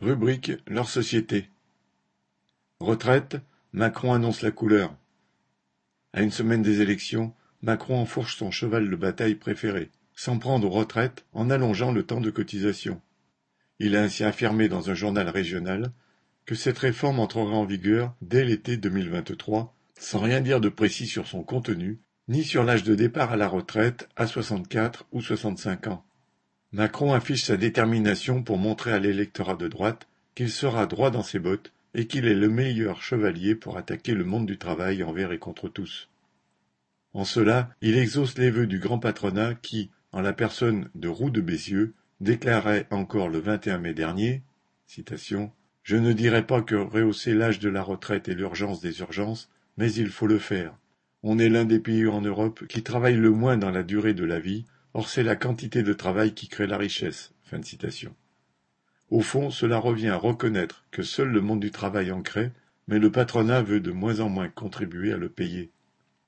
Rubrique Leur société. Retraite, Macron annonce la couleur. À une semaine des élections, Macron enfourche son cheval de bataille préféré, s'en prendre aux retraites en allongeant le temps de cotisation. Il a ainsi affirmé dans un journal régional que cette réforme entrera en vigueur dès l'été 2023, sans rien dire de précis sur son contenu, ni sur l'âge de départ à la retraite à 64 ou 65 ans. Macron affiche sa détermination pour montrer à l'électorat de droite qu'il sera droit dans ses bottes et qu'il est le meilleur chevalier pour attaquer le monde du travail envers et contre tous. En cela, il exauce les vœux du grand patronat qui, en la personne de Roux de Bézieux, déclarait encore le 21 mai dernier citation, Je ne dirais pas que rehausser l'âge de la retraite est l'urgence des urgences, mais il faut le faire. On est l'un des pays en Europe qui travaille le moins dans la durée de la vie, Or c'est la quantité de travail qui crée la richesse. Au fond, cela revient à reconnaître que seul le monde du travail en crée, mais le patronat veut de moins en moins contribuer à le payer.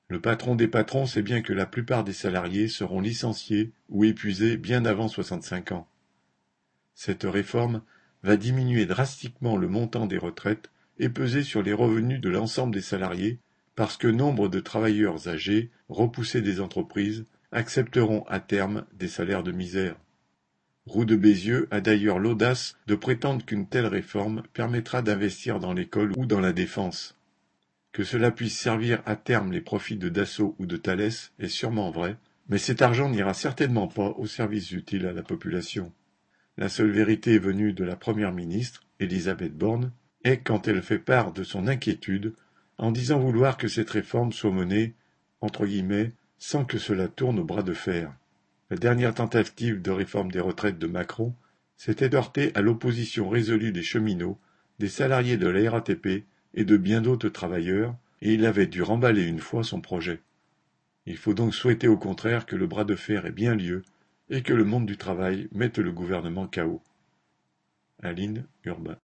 Le patron des patrons sait bien que la plupart des salariés seront licenciés ou épuisés bien avant 65 ans. Cette réforme va diminuer drastiquement le montant des retraites et peser sur les revenus de l'ensemble des salariés parce que nombre de travailleurs âgés, repoussés des entreprises, accepteront à terme des salaires de misère. Roux de Bézieux a d'ailleurs l'audace de prétendre qu'une telle réforme permettra d'investir dans l'école ou dans la défense. Que cela puisse servir à terme les profits de Dassault ou de Thalès est sûrement vrai, mais cet argent n'ira certainement pas au service utile à la population. La seule vérité venue de la première ministre, Elisabeth Borne, est quand elle fait part de son inquiétude en disant vouloir que cette réforme soit menée, entre guillemets, sans que cela tourne au bras de fer. La dernière tentative de réforme des retraites de Macron s'était heurtée à l'opposition résolue des cheminots, des salariés de la RATP et de bien d'autres travailleurs, et il avait dû remballer une fois son projet. Il faut donc souhaiter au contraire que le bras de fer ait bien lieu et que le monde du travail mette le gouvernement KO. Aline Urbain